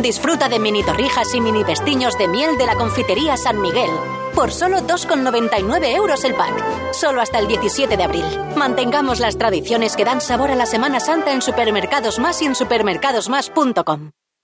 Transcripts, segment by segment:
Disfruta de mini torrijas y mini vestiños de miel de la confitería San Miguel. Por solo 2,99 euros el pack. Solo hasta el 17 de abril. Mantengamos las tradiciones que dan sabor a la Semana Santa en Supermercados Más y en supermercadosmás.com.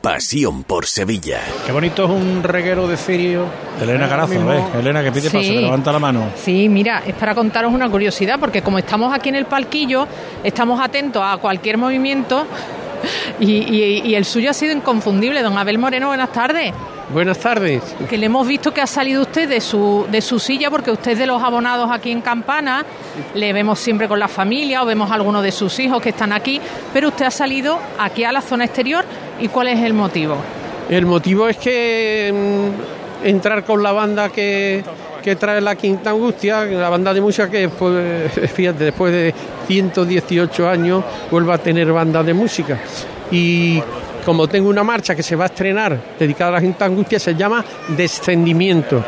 Pasión por Sevilla. Qué bonito es un reguero de cirio. Elena Carazo, ¿ves? Elena que pide Sí. paso, que levanta la mano. Sí, mira, es para contaros una curiosidad, porque como estamos aquí en el palquillo, estamos atentos a cualquier movimiento y, y- y el suyo ha sido inconfundible. Don Abel Moreno, buenas tardes. Buenas tardes. Que le hemos visto que ha salido usted de su, de su silla, porque usted es de los abonados aquí en Campana, le vemos siempre con la familia o vemos a algunos de sus hijos que están aquí, pero usted ha salido aquí a la zona exterior. ¿Y cuál es el motivo? El motivo es que mm, entrar con la banda que, que trae la Quinta Angustia, la banda de música que después, fíjate, después de 118 años vuelva a tener banda de música. Y como tengo una marcha que se va a estrenar dedicada a la Quinta Angustia, se llama Descendimiento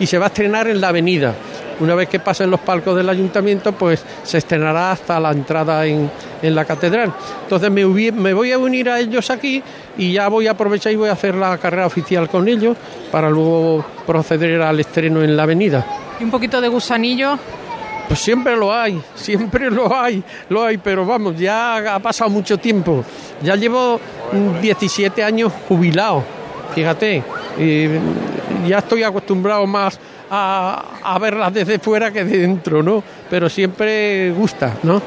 y se va a estrenar en la avenida. Una vez que pasen los palcos del ayuntamiento, pues se estrenará hasta la entrada en, en la catedral. Entonces me, me voy a unir a ellos aquí y ya voy a aprovechar y voy a hacer la carrera oficial con ellos para luego proceder al estreno en la avenida. Y un poquito de gusanillo. Pues siempre lo hay, siempre lo hay, lo hay, pero vamos, ya ha pasado mucho tiempo. Ya llevo mm, 17 años jubilado, fíjate. ya estoy acostumbrado más a, a verlas desde fuera que de dentro, ¿no? Pero siempre gusta, ¿no?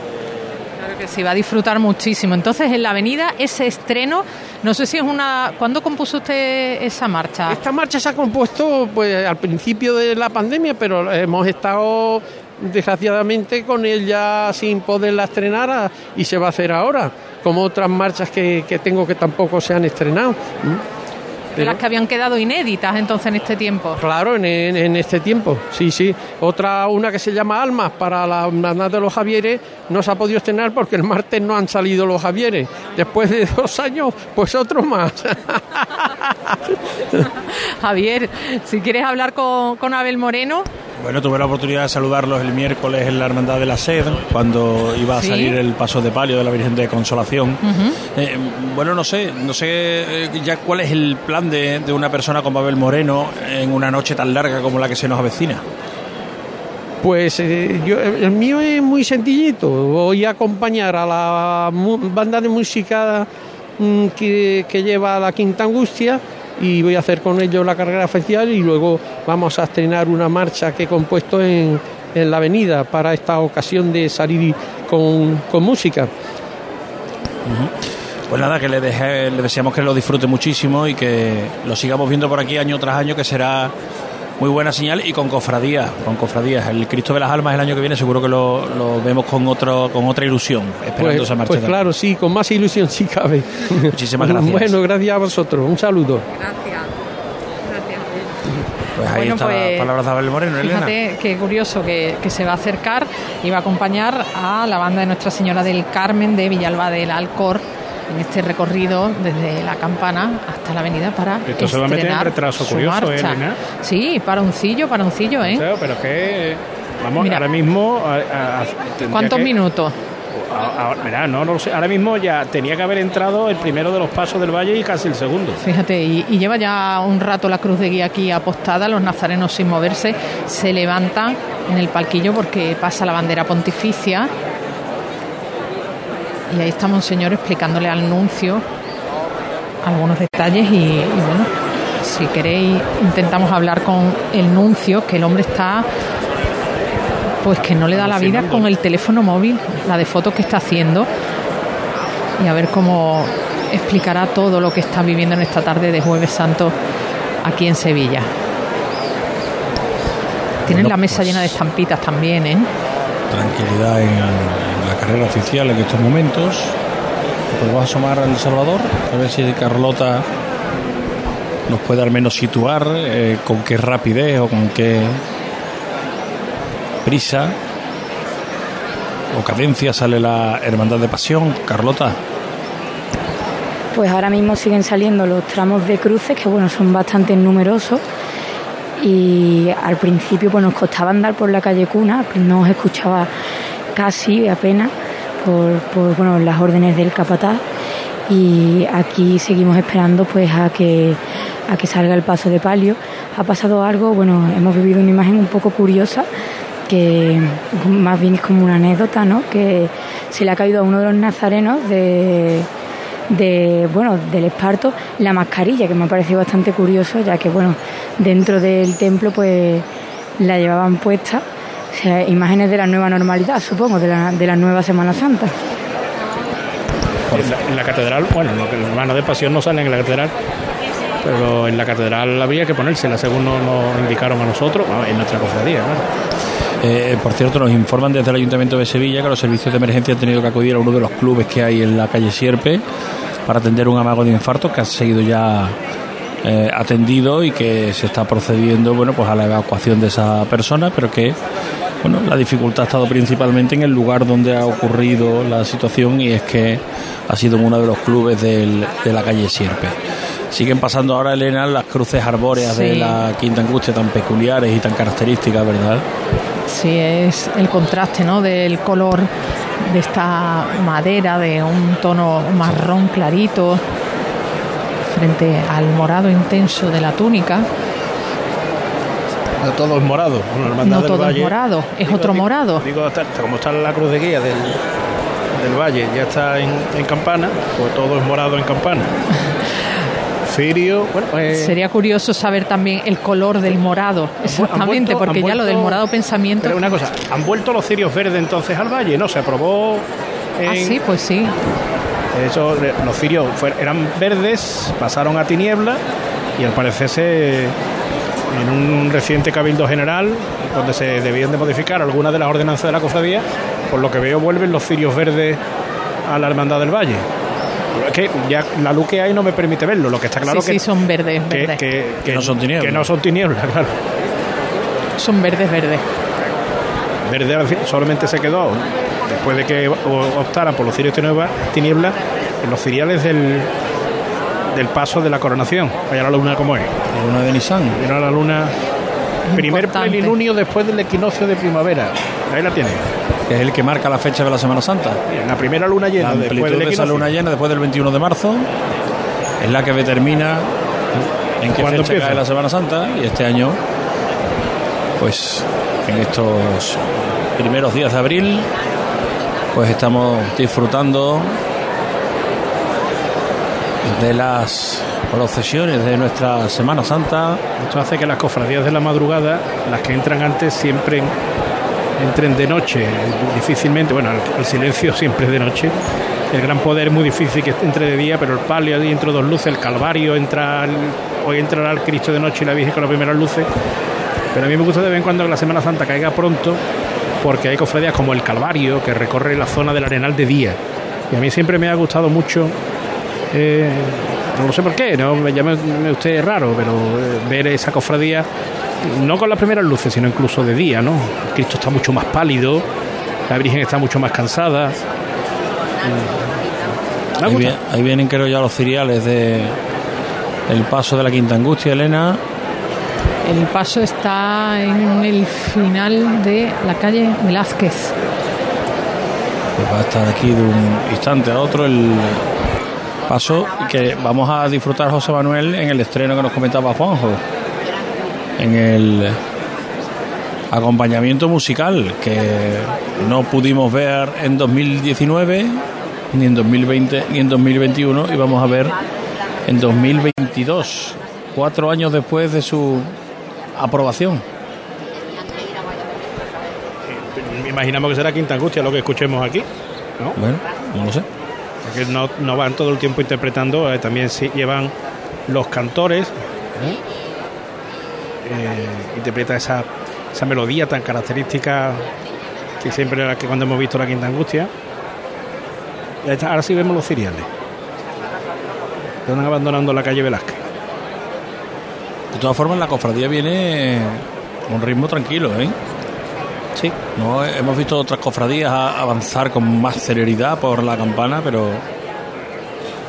Claro que sí, va a disfrutar muchísimo. Entonces, en la avenida, ese estreno, no sé si es una... ¿Cuándo compuso usted esa marcha? Esta marcha se ha compuesto pues al principio de la pandemia, pero hemos estado desgraciadamente con ella sin poderla estrenar a- y se va a hacer ahora, como otras marchas que, que tengo que tampoco se han estrenado. ¿m? De las que habían quedado inéditas entonces en este tiempo. Claro, en, en- en este tiempo, sí, sí. Otra, una que se llama Almas para la hermandad de los Javieres, no se ha podido estrenar porque el martes no han salido los Javieres. Después de dos años, pues otro más. Javier, si quieres hablar con, con Abel Moreno, Bueno, tuve la oportunidad de saludarlos el miércoles en la Hermandad de la Sed, cuando iba a Sí. salir el paso de palio de la Virgen de Consolación. Eh, bueno, no sé, no sé eh, ya cuál es el plan de, de una persona como Abel Moreno en una noche tan larga como la que se nos avecina. Pues eh, yo, el mío es muy sencillito. Voy a acompañar a la mu- banda de música mm, que, que lleva la Quinta Angustia y voy a hacer con ellos la carrera oficial y luego vamos a estrenar una marcha que he compuesto en, en la avenida para esta ocasión de salir con, con música. Pues nada, que le, deje- le deseamos que lo disfrute muchísimo y que lo sigamos viendo por aquí año tras año, que será muy buena señal y con cofradías, con cofradías. El Cristo de las Almas el año que viene seguro que lo, lo vemos con otro, con otra ilusión, esperando Pues, esa marcha. pues claro, sí, con más ilusión si cabe. Muchísimas gracias. Bueno, gracias a vosotros. Un saludo. Pues ahí Bueno, está pues, la palabra de Abel Moreno, Elena. Fíjate qué curioso que, que se va a acercar y va a acompañar a la banda de Nuestra Señora del Carmen de Villalba del Alcor en este recorrido desde la campana hasta la avenida para Esto se va a meter en estrenar retraso curioso, ¿eh, marcha. Elena? Sí, para uncillo, ¿eh? Pero, pero es que, vamos, Mira. ahora mismo... a- a- tendría ¿Cuántos que- minutos? Ahora mismo ya tenía que haber entrado el primero de los pasos del valle y casi el segundo. Fíjate, y, lleva ya un rato la cruz de guía aquí apostada, los nazarenos sin moverse se levantan en el palquillo porque pasa la bandera pontificia. Y ahí está Monseñor explicándole al nuncio algunos detalles y bueno, si queréis intentamos hablar con el nuncio, que el hombre está pues que no le da la vida con el teléfono móvil, la de fotos que está haciendo y a ver cómo explicará todo lo que está viviendo en esta tarde de Jueves Santo aquí en Sevilla. Tienen la mesa pues llena de estampitas también, ¿eh? Tranquilidad en, en la carrera oficial en estos momentos. Pues vamos a asomar al Salvador, a ver si Carlota nos puede al menos situar eh, con qué rapidez o con qué prisa o cadencia sale la Hermandad de Pasión. Carlota. Pues ahora mismo siguen saliendo los tramos de cruces, que bueno, son bastante numerosos. Y al principio pues nos costaba andar por la calle Cuna, no os escuchaba casi apenas por, por bueno, las órdenes del capataz. Y aquí seguimos esperando pues a que a que salga el paso de palio. Ha pasado algo, bueno, hemos vivido una imagen un poco curiosa que más bien es como una anécdota, ¿no? Que se le ha caído a uno de los nazarenos de, bueno, del esparto la mascarilla, que me ha parecido bastante curioso, ya que bueno, dentro del templo pues la llevaban puesta. Imágenes de la nueva normalidad, supongo, de la, de la nueva Semana Santa. En la, en la catedral, bueno, los hermanos de pasión no salen en la catedral, pero en la catedral había que ponérsela, según nos, nos indicaron a nosotros, en nuestra cofradía, claro. Eh, por cierto, nos informan desde el Ayuntamiento de Sevilla que los servicios de emergencia han tenido que acudir a uno de los clubes que hay en la calle Sierpe para atender un amago de infarto que ha sido ya eh, atendido y que se está procediendo bueno, pues a la evacuación de esa persona, pero que bueno, la dificultad ha estado principalmente en el lugar donde ha ocurrido la situación y es que ha sido en uno de los clubes del- de la calle Sierpe. Siguen pasando ahora, Elena, las cruces arbóreas de la Quinta Angustia tan peculiares y tan características, ¿verdad? Sí, es el contraste ¿no? del color de esta madera de un tono marrón clarito frente al morado intenso de la túnica. No todo es morado. Bueno, No todo es morado, es otro morado. Digo, hasta- hasta como está la cruz de guía del, del Valle, ya está en, en campana, pues todo es morado en campana. Cirio, bueno, pues... Sería curioso saber también el color del morado, exactamente, vuelto- porque ya lo del morado pensamiento. Pero una cosa, ¿han vuelto los cirios verdes entonces al Valle? No, se aprobó... En, Ah, sí, pues sí. Eso, eh, los cirios eran verdes, pasaron a tiniebla y al parecer se, en un reciente cabildo general donde se debían de modificar algunas de las ordenanzas de la cofradía, por lo que veo vuelven los cirios verdes a la Hermandad del Valle. Es que ya la luz que hay no me permite verlo, lo que está claro sí, que, sí, son verdes, que, verdes. que- que- no son tinieblas. que no son tinieblas, claro. Son verdes, verdes. Verde solamente se quedó después de que optaran por los cirios tiniebla- tinieblas en los ciriales del, del paso de la coronación. Vaya la luna como es. La luna de Nissan. Mira la luna. Primer Importante. plenilunio después del equinoccio de primavera. Ahí la tiene. Que es el que marca la fecha de la Semana Santa. En la primera luna La llena después amplitud del de esa luna llena después del 21 de marzo es la que determina en qué ¿Cuándo fecha empieza? cae la Semana Santa y este año, pues en estos primeros días de abril, pues estamos disfrutando de las procesiones de nuestra Semana Santa. Esto hace que las cofradías de la madrugada, las que entran antes, siempre entren de noche. Difícilmente, bueno, el, silencio siempre es de noche. El gran poder es muy difícil que entre de día, pero el palio ahí dos luces, el calvario entra, hoy entrará el Cristo de noche y la Virgen con las primeras luces. Pero a mí me gusta de vez en cuando que la Semana Santa caiga pronto, porque hay cofradías como el Calvario, que recorre la zona del Arenal de día. Y a mí siempre me ha gustado mucho eh, no sé por qué, no me llame usted raro, pero eh, ver esa cofradía no con las primeras luces, sino incluso de día, ¿no? Cristo está mucho más pálido, la Virgen está mucho más cansada. Mm. Ahí, vienen creo ya los ciriales de el paso de la Quinta Angustia, Elena. El paso está en el final de la calle Velázquez. Pues va a estar aquí de un instante a otro el paso que vamos a disfrutar José Manuel en el estreno que nos comentaba Juanjo en el acompañamiento musical que no pudimos ver en 2019 ni en 2020 ni en 2021 y vamos a ver en 2022, cuatro años después de su aprobación. Imaginamos que será Quinta Angustia lo que escuchemos aquí. ¿no? Bueno, no lo sé. Porque no, no van todo el tiempo interpretando, eh, también sí llevan los cantores. ¿eh? Eh, interpreta esa, esa melodía tan característica que siempre era que cuando hemos visto la Quinta Angustia. Ahora sí vemos los ciriales. Están abandonando la calle Velázquez. De todas formas, la cofradía viene con un ritmo tranquilo, ¿eh? Sí. No hemos visto otras cofradías avanzar con más celeridad por la campana, pero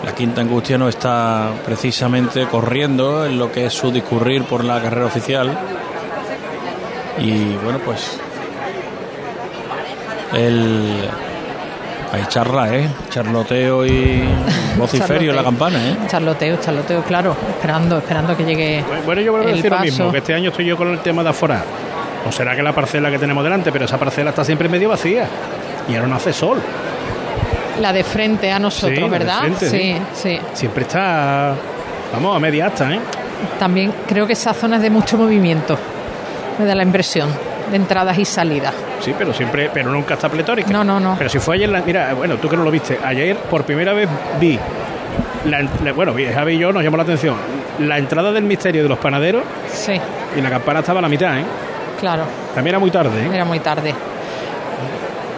la Quinta Angustia no está precisamente corriendo en lo que es su discurrir por la carrera oficial. Y bueno, pues el hay charla, ¿eh? Charloteo y vociferio en la campana, ¿eh? Charloteo, charloteo, claro, esperando, esperando que llegue Bueno, yo voy a el decir lo paso. mismo, que este año estoy yo con el tema de aforar. O será que la parcela que tenemos delante, pero esa parcela está siempre medio vacía. Y ahora no hace sol. La de frente a nosotros, Sí, ¿verdad? frente, sí, sí. Siempre está, vamos, a media asta, ¿eh? También creo que esa zona es de mucho movimiento. Me da la impresión de entradas y salidas. Sí, pero siempre, pero nunca está pletórica. No, no, no. Pero si fue ayer, la- mira, bueno, tú que no lo viste, ayer por primera vez vi, la, la- bueno, vi- Javi y yo nos llamó la atención, la entrada del misterio de los panaderos Sí, y la campana estaba a la mitad, ¿eh? claro. También era muy tarde, ¿eh? Era muy tarde.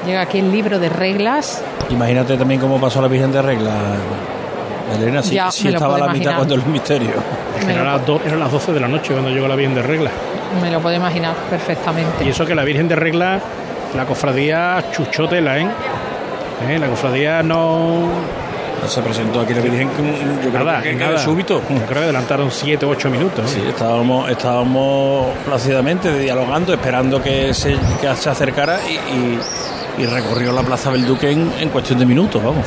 Llega aquí el libro de reglas. Imagínate también cómo pasó la Virgen de Regla. Elena, sí, Ya, estaba a la mitad cuando el misterio. Es que Me eran las, do- eran las 12 de la noche cuando llegó la Virgen de Regla. me lo puedo imaginar perfectamente. Y eso que la Virgen de Regla, la cofradía chuchotela, ¿eh? ¿Eh? La cofradía no... No se presentó aquí la Virgen, yo creo Nada, que, nada. de súbito. Yo creo que adelantaron 7 o 8 minutos. Sí, estábamos, estábamos plácidamente dialogando, esperando que se, que se acercara y, y- y recorrió la Plaza del Duque en, en cuestión de minutos, vamos.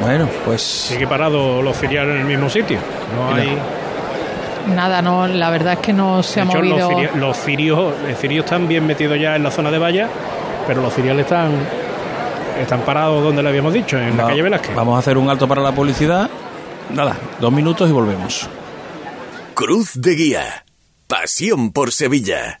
Bueno, pues Sigue parado los filiales en el mismo sitio. No hay... Nada, no, la verdad es que no se De ha hecho, movido. los, ciri- los cirios, los cirios están bien metidos ya en la zona de valla, pero los ciriales están están parados donde le habíamos dicho, en la calle Velázquez. vamos a hacer un alto para la publicidad. Nada, dos minutos y volvemos. Cruz de Guía. Pasión por Sevilla.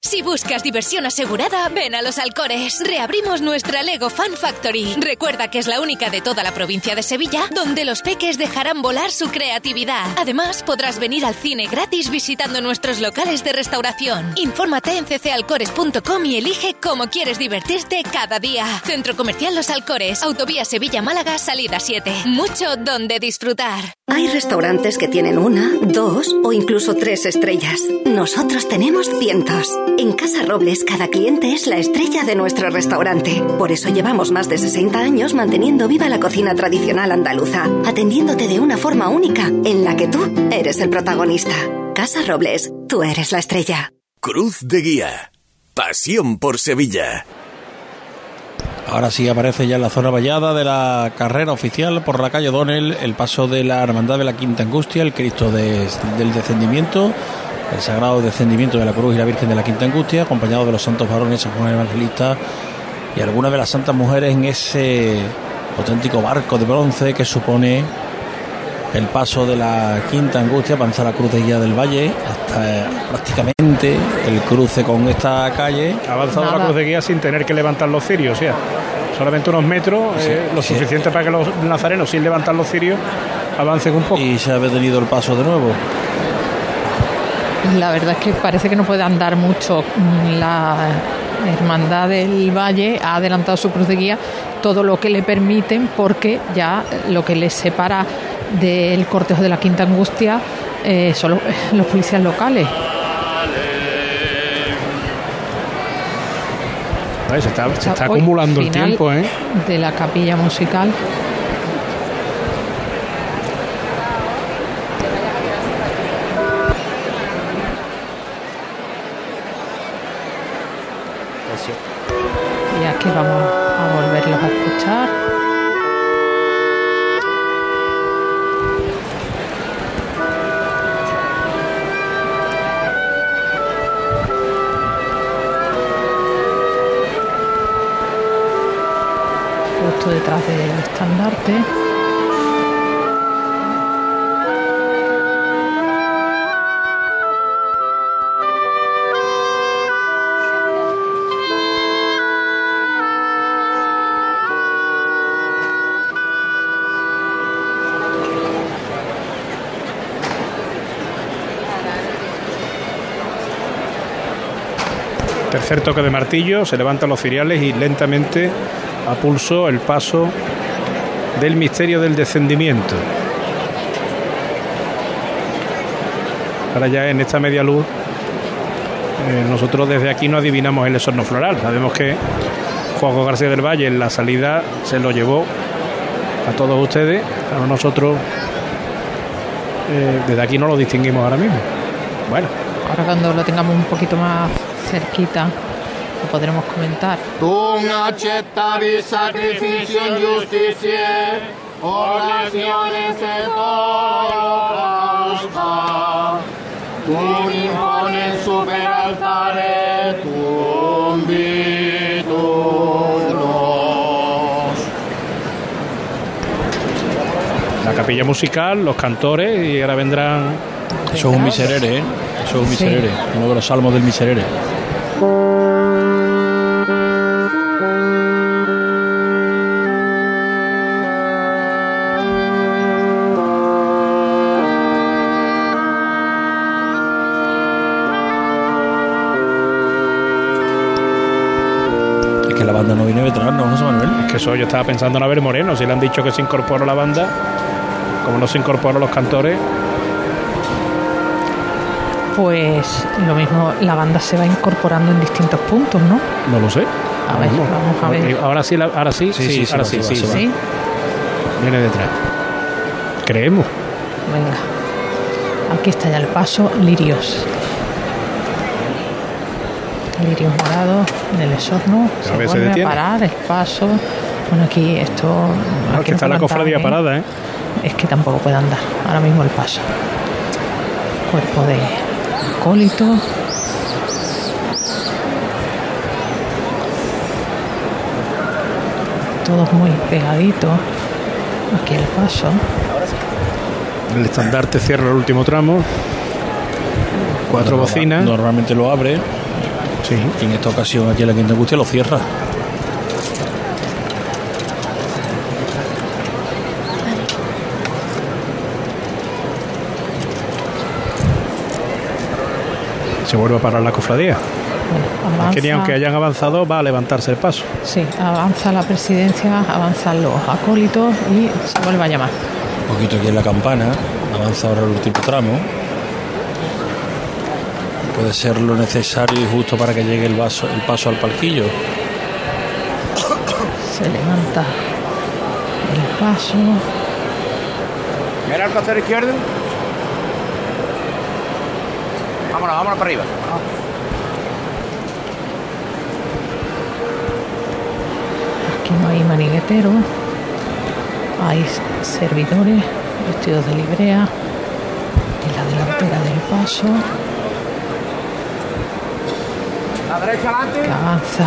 Si buscas diversión asegurada, ven a Los Alcores. Reabrimos nuestra Lego Fan Factory. Recuerda que es la única de toda la provincia de Sevilla donde los peques dejarán volar su creatividad. Además, podrás venir al cine gratis visitando nuestros locales de restauración. Infórmate en ccalcores.com y elige cómo quieres divertirte cada día. Centro Comercial Los Alcores, Autovía Sevilla-Málaga, salida 7. Mucho donde disfrutar. Hay restaurantes que tienen una, dos o incluso tres estrellas. Nosotros tenemos cientos. En Casa Robles, cada cliente es la estrella de nuestro restaurante. Por eso llevamos más de 60 años manteniendo viva la cocina tradicional andaluza, atendiéndote de una forma única en la que tú eres el protagonista. Casa Robles, tú eres la estrella. Cruz de Guía. Pasión por Sevilla. Ahora sí aparece ya en la zona vallada de la carrera oficial por la calle Donel el paso de la Hermandad de la Quinta Angustia, el Cristo de- del Descendimiento, el Sagrado Descendimiento de la Cruz y la Virgen de la Quinta Angustia, acompañado de los santos varones San Juan Evangelista y algunas de las santas mujeres en ese auténtico barco de bronce que supone el paso de la quinta angustia, avanza la cruz de guía del valle, hasta prácticamente el cruce con esta calle. Ha avanzado la cruz de guía sin tener que levantar los cirios, o sea, solamente unos metros, eh, lo suficiente para que los nazarenos, sin levantar los cirios, avancen un poco. Y se ha detenido el paso de nuevo. La verdad es que parece que no puede andar mucho. La Hermandad del Valle ha adelantado su cruz de guía todo lo que le permiten porque ya lo que les separa del cortejo de la Quinta Angustia eh, son los, los policías locales. Se está, se está acumulando el tiempo, ¿eh? De la capilla musical. Tercer toque de martillo, se levantan los ciriales y lentamente a pulso el paso del misterio del descendimiento. Ahora ya en esta media luz, eh, nosotros desde aquí no adivinamos el esorno floral. Sabemos que Juan García del Valle en la salida se lo llevó a todos ustedes, a nosotros eh, desde aquí no lo distinguimos ahora mismo. Bueno, Ahora cuando lo tengamos un poquito más cerquita lo podremos comentar. Sacrificio. Tu super altare, tu la capilla musical, los cantores y ahora vendrán. Eso es un miserere, ¿eh? Eso es un Sí. miserere, uno de los salmos del miserere. Es que la banda no viene detrás, ¿no, José Manuel? Es que eso yo estaba pensando en Abel Moreno, si le han dicho que se incorporó la banda, como no se incorporó los cantores, Pues lo mismo, la banda se va incorporando en distintos puntos, ¿no? no lo sé. A ver, vamos a ver. Ahora sí, ahora sí, Sí, sí, ahora sí, sí, va. Sí, Viene detrás. Creemos. venga. Aquí está ya el paso, lirios. Lirios morados en el esorno. Se A ver, se vuelve a detiene. parar el paso. Bueno, aquí esto. No, aquí que está la andar, cofradía ¿eh? parada, ¿eh? Es que tampoco puede andar. Ahora mismo el paso. Cuerpo de acólito. Todos muy pegaditos. Aquí el paso. El estandarte cierra el último tramo. Cuatro bocinas. Normalmente lo abre. Sí. Y en esta ocasión aquí en la Quinta Angustia lo cierra. Se vuelve a parar la cofradía. Avanza, Que ni aunque hayan avanzado, va a levantarse el paso. sí, avanza la presidencia, avanzan los acólitos y se vuelve a llamar. Un poquito aquí en la campana. Avanza ahora el último tramo. Puede ser lo necesario y justo para que llegue el, vaso, el paso al palquillo. Se levanta el paso. Mira el costero izquierdo. Vámonos, vámonos para arriba. Aquí no hay maniguetero. Hay servidores vestidos de librea. En la delantera del paso. La derecha adelante. que avanza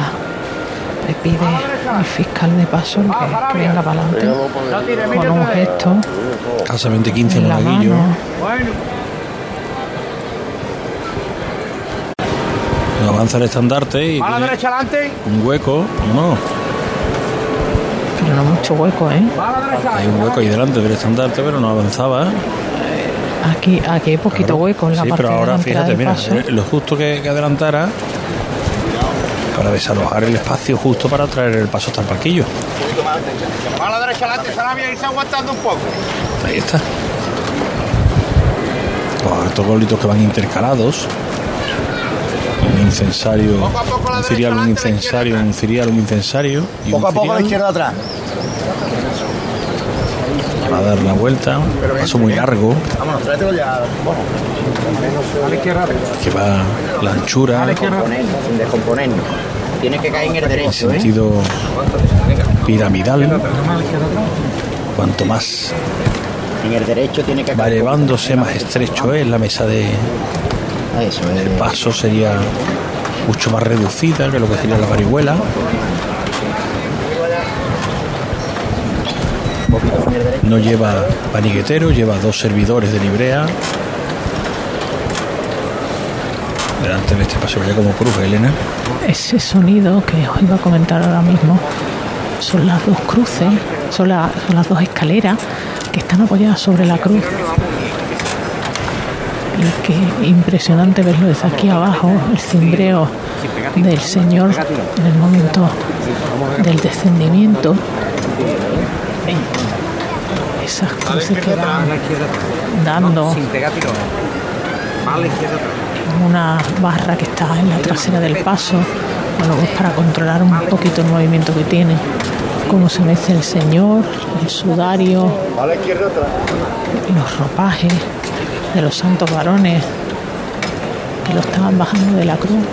le pide al fiscal de paso que, que venga para adelante con un gesto Casamente 15 en la Avanza el estandarte y A la derecha adelante. un hueco. No, pero no mucho hueco, ¿eh? hay un hueco ahí delante del estandarte, pero no avanzaba. Aquí, aquí hay poquito hueco en la Sí, parte pero ahora fíjate, mira, eh, lo justo que, que adelantara para desalojar el espacio justo para traer el paso hasta el parquillo. A la derecha adelante, Sarabia, irse aguantando un poco. Ahí está. Los altos bolitos que van intercalados. Un incensario, un cirial, un incensario, un cirial, un incensario. Y Poco a un poco a la izquierda atrás. para dar la vuelta. Paso muy largo Vámonos, tráetelo ya. Bueno. A la izquierda. que va la anchura sin descomponernos. Tiene que caer en el en derecho, ¿eh? sentido piramidal. Cuanto más En el derecho tiene que va elevándose, más estrecho es la mesa de Eso es. el paso sería mucho más reducida que lo que sería la parihuela. No lleva paniguetero, lleva dos servidores de librea. Delante de este paso ya como cruz, Elena. Ese sonido que os iba a comentar ahora mismo son las dos cruces, son las dos escaleras que están apoyadas sobre la cruz. Que impresionante verlo desde aquí abajo, el cimbreo del Señor en el momento del descendimiento. Esas cruces que van dando una barra que está en la trasera del paso, bueno, pues para controlar un poquito el movimiento que tiene, cómo se mece el señor, el sudario, los ropajes de los santos varones que lo estaban bajando de la cruz.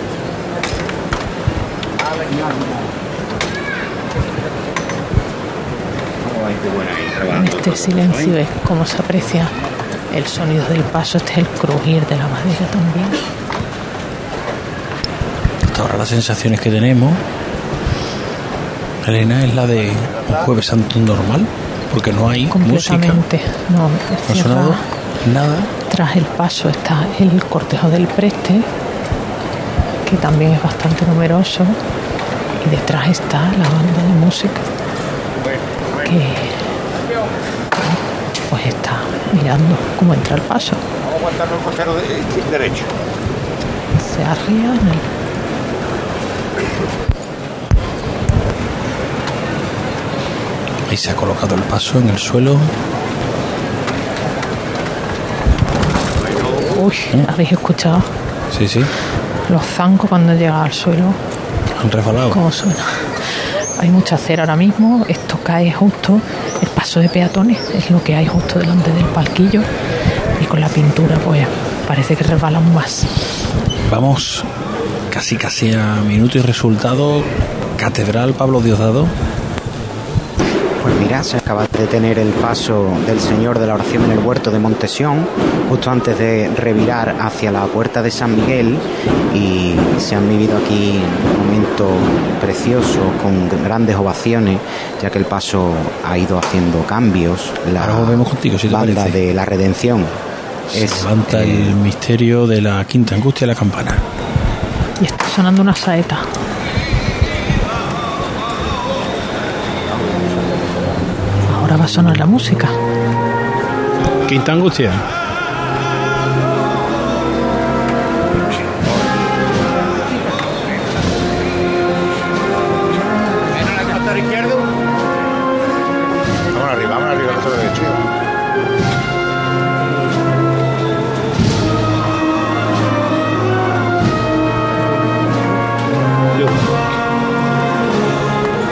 En este silencio es como se aprecia el sonido del paso, este es el crujir de la madera también. Hasta ahora las sensaciones que tenemos, Elena, es la de un jueves santo normal, porque no hay música. No, No ha sonado nada. Tras el paso está el cortejo del preste, que también es bastante numeroso, y detrás está la banda de música, que pues está mirando cómo entra el paso. Vamos a aguantarnos el costero de- derecho. Se arría en el Ahí se ha colocado el paso en el suelo. Uy, ¿habéis escuchado Sí, sí, los zancos cuando llega al suelo? han resbalado. ¿Cómo suena? Hay mucha cera ahora mismo, esto cae justo, el paso de peatones es lo que hay justo delante del palquillo y con la pintura pues parece que resbalan más. Vamos casi casi a minuto y resultado. Catedral Pablo Diosdado. Pues mira, se acaba de detener el paso del Señor de la Oración en el huerto de Montesión, justo antes de revirar hacia la puerta de San Miguel y se han vivido aquí un momento precioso con grandes ovaciones, ya que el paso ha ido haciendo cambios. La Ahora volvemos contigo, si te banda parece. de la redención Se es levanta eh, el misterio de la quinta angustia de la campana. Y está sonando una saeta. En el costero izquierdo. Vamos arriba, vamos arriba, costero derecho.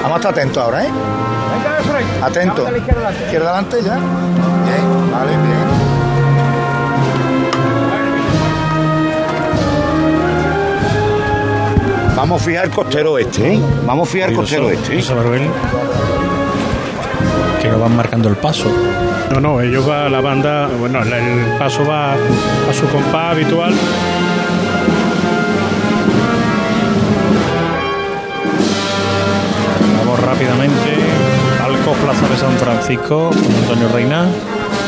Vamos a estar atentos ahora, ¿eh? Atento. Izquierda adelante ya. Bien, vale, bien. Vamos a fijar el costero este, ¿eh? Vamos a fijar el costero este. ¿eh? Que no van marcando el paso. No, no, ellos va, la banda, bueno, el paso va a su compás habitual. rápidamente. Plaza de San Francisco, con Antonio Reina.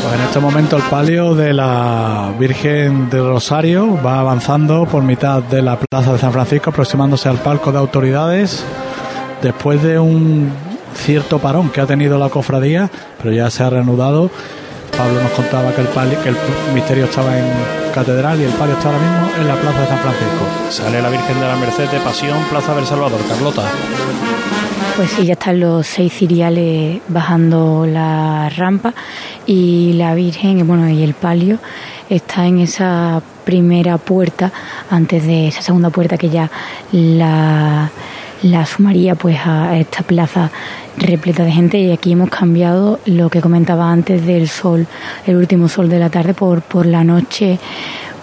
Pues en este momento el palio de la Virgen de Rosario va avanzando por mitad de la Plaza de San Francisco, aproximándose al palco de autoridades, después de un cierto parón que ha tenido la cofradía, pero ya se ha reanudado. Pablo nos contaba que el, palio, que el misterio estaba en catedral y el palio está ahora mismo en la Plaza de San Francisco. Sale la Virgen de la Merced de Pasión, Plaza del Salvador. Carlota. Pues sí, ya están los seis ciriales bajando la rampa y la Virgen, bueno, y el palio está en esa primera puerta, antes de esa segunda puerta que ya la, la sumaría pues a esta plaza repleta de gente. Y aquí hemos cambiado lo que comentaba antes del sol, el último sol de la tarde por, por la noche,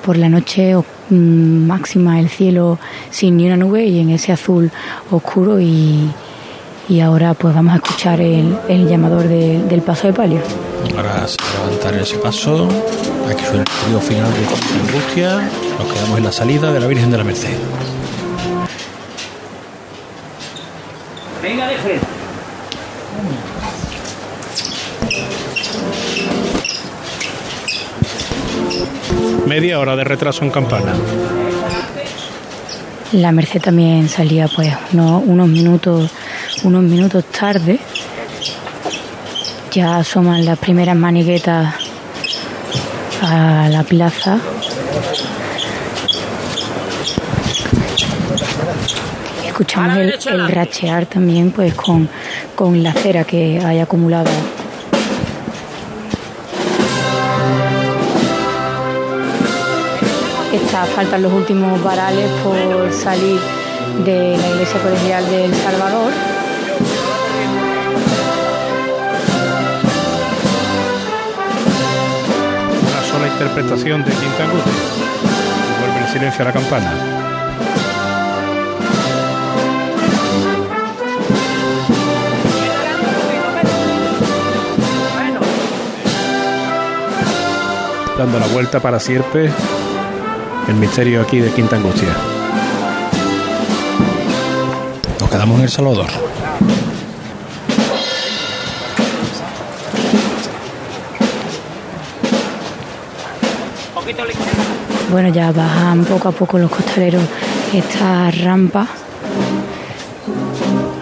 por la noche mm, máxima, el cielo sin ni una nube y en ese azul oscuro y, y ahora pues vamos a escuchar el, el llamador de- del paso de palio. Ahora se va a levantar ese paso. Aquí suena el trío final de Tanta Angustia. Nos quedamos en la salida de la Virgen de la Merced. Venga de frente. Media hora de retraso en campana. La Merced también salía pues unos minutos unos minutos tarde. Ya asoman las primeras maniguetas a la plaza. Escuchamos el, el rachear también pues con, con la cera que hay acumulada Está, faltan los últimos varales por salir de la iglesia colegial del Salvador. Interpretación de Quinta Angustia. Vuelve el silencio a la campana. Dando la vuelta para siempre el misterio aquí de Quinta Angustia. Nos quedamos en El Salvador. Bueno, ya bajan poco a poco los costaleros esta rampa.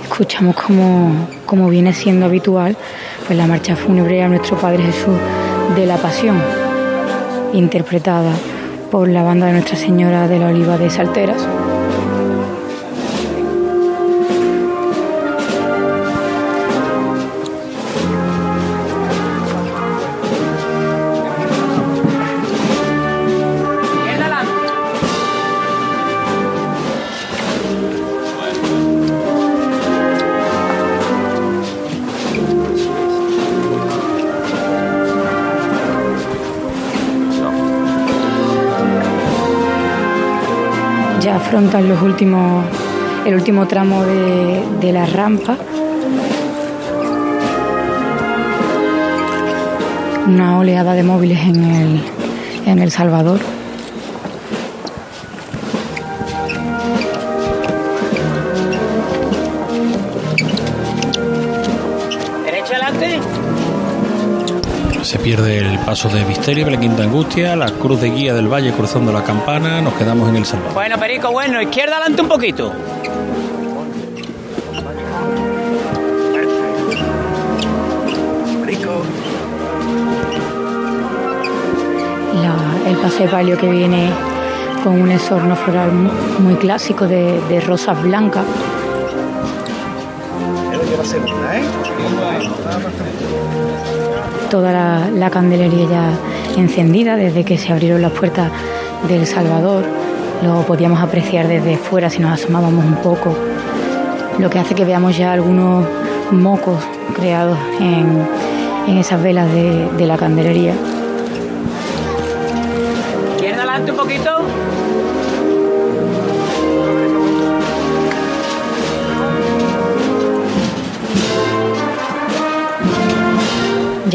Escuchamos como, como viene siendo habitual pues la marcha fúnebre a nuestro Padre Jesús de la Pasión, interpretada por la banda de Nuestra Señora de la Oliva de Salteras. Afrontan los últimos, el último tramo de, de la rampa. Una oleada de móviles en el, en el Salvador. Pierde el paso de Misterio de la Quinta Angustia, la cruz de guía del Valle cruzando la campana. Nos quedamos en El Salvador. Bueno, Perico, bueno, izquierda adelante un poquito. La- el paseo de palio que viene con un esorno floral mu- muy clásico de, de rosas blancas. Toda la, candelería ya encendida desde que se abrieron las puertas del Salvador. Lo podíamos apreciar desde fuera si nos asomábamos un poco. Lo que hace que veamos ya algunos mocos creados en, en esas velas de, de la candelería. Izquierda adelante un poquito.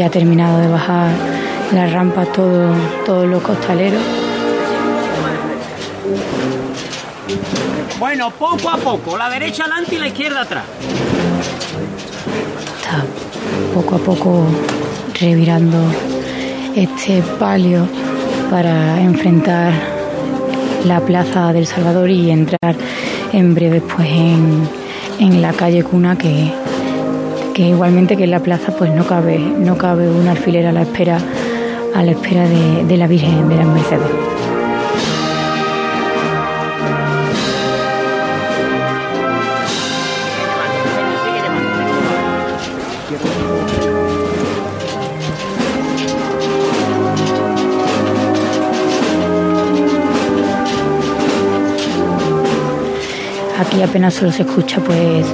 Ya ha terminado de bajar la rampa todo, todos los costaleros. Bueno, poco a poco. La derecha adelante y la izquierda atrás. está poco a poco revirando este palio para enfrentar la plaza del Salvador y entrar en breve pues en, en la calle Cuna que, que igualmente que en la plaza pues no cabe no cabe un alfiler a la espera a la espera de, de la Virgen de las Mercedes. Aquí apenas solo se escucha pues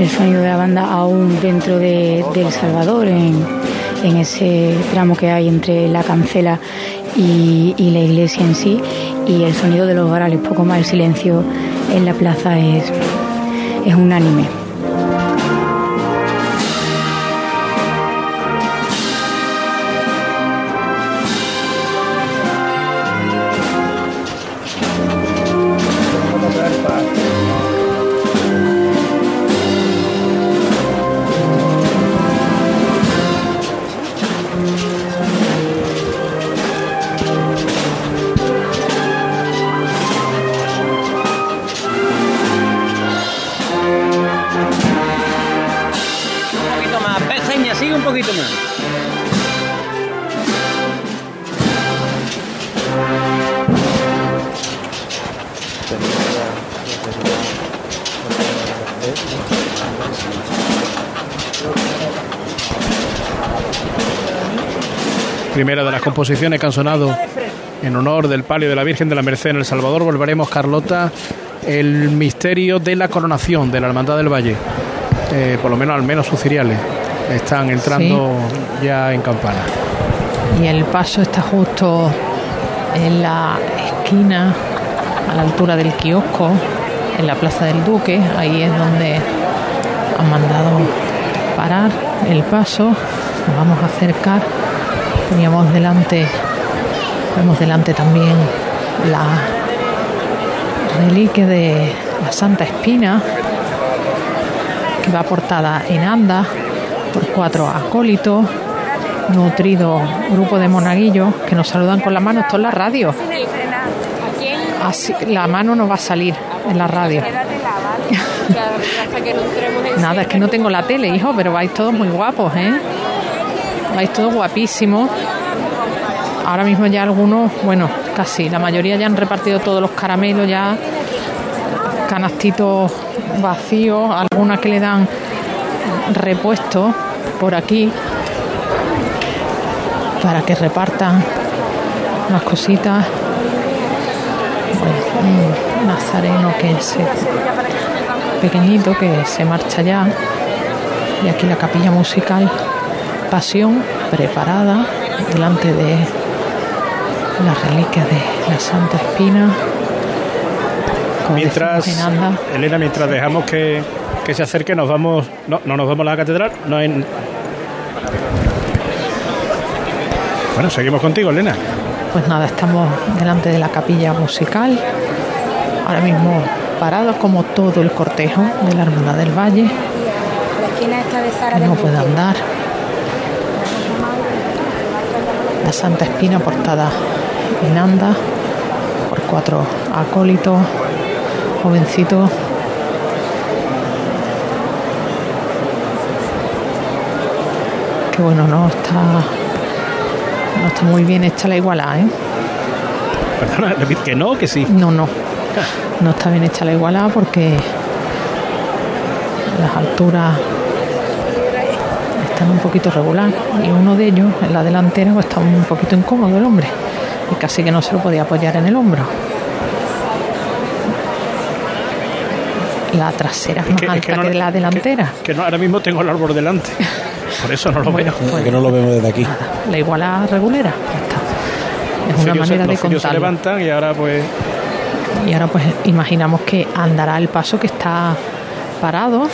el sonido de la banda aún dentro de, El Salvador, en, ese tramo que hay entre la cancela y, y la iglesia en sí, y el sonido de los varales, poco más el silencio en la plaza es, es unánime. Primera de las composiciones que han sonado en honor del palio de la Virgen de la Merced en El Salvador. Volveremos, Carlota, el misterio de la coronación de la Hermandad del Valle. Eh, por lo menos, al menos sus ciriales están entrando ya en campana. Y el paso está justo en la esquina, a la altura del kiosco, en la Plaza del Duque. Ahí es donde han mandado parar el paso. Nos vamos a acercar. Teníamos delante, vemos delante también la reliquia de la Santa Espina, que va portada en anda por cuatro acólitos, nutrido grupo de monaguillos que nos saludan con la mano. Esto es la radio. La mano no va a salir en la radio. Nada, es que no tengo la tele, hijo, pero vais todos muy guapos, ¿eh? Vais todos guapísimos. Ahora mismo ya algunos, bueno, casi, la mayoría ya han repartido todos los caramelos, ya canastitos vacíos, algunas que le dan repuesto por aquí para que repartan las cositas. Bueno, nazareno que es pequeñito que se marcha ya. Y aquí la capilla musical Pasión preparada delante de las reliquias de la Santa Espina. Mientras. Elena, mientras dejamos que, que se acerque, nos vamos. No, no nos vamos a la catedral. No en... Bueno, seguimos contigo, Elena. Pues nada, estamos delante de la capilla musical. Ahora mismo parados como todo el cortejo de la Hermandad del Valle. La esquina esta de Sara que no puede andar. La Santa Espina portada en anda por cuatro acólitos, jovencitos. Que bueno, no está, no está muy bien hecha la igualdad, ¿eh? Perdona, repite que no, que sí. No, no. No está bien hecha la igualada porque las alturas están un poquito regular y uno de ellos, en la delantera, pues está un poquito incómodo el hombre y casi que no se lo podía apoyar en el hombro. La trasera es más que- alta que que, no- la delantera. Que no, ahora mismo tengo el árbol delante. Por eso no lo Bueno, veo. pues- que no lo vemos desde aquí. La igualada regulera. ya está. Es Los una manera de cirios se levantan y ahora pues Y ahora pues imaginamos que andará el paso que está parado.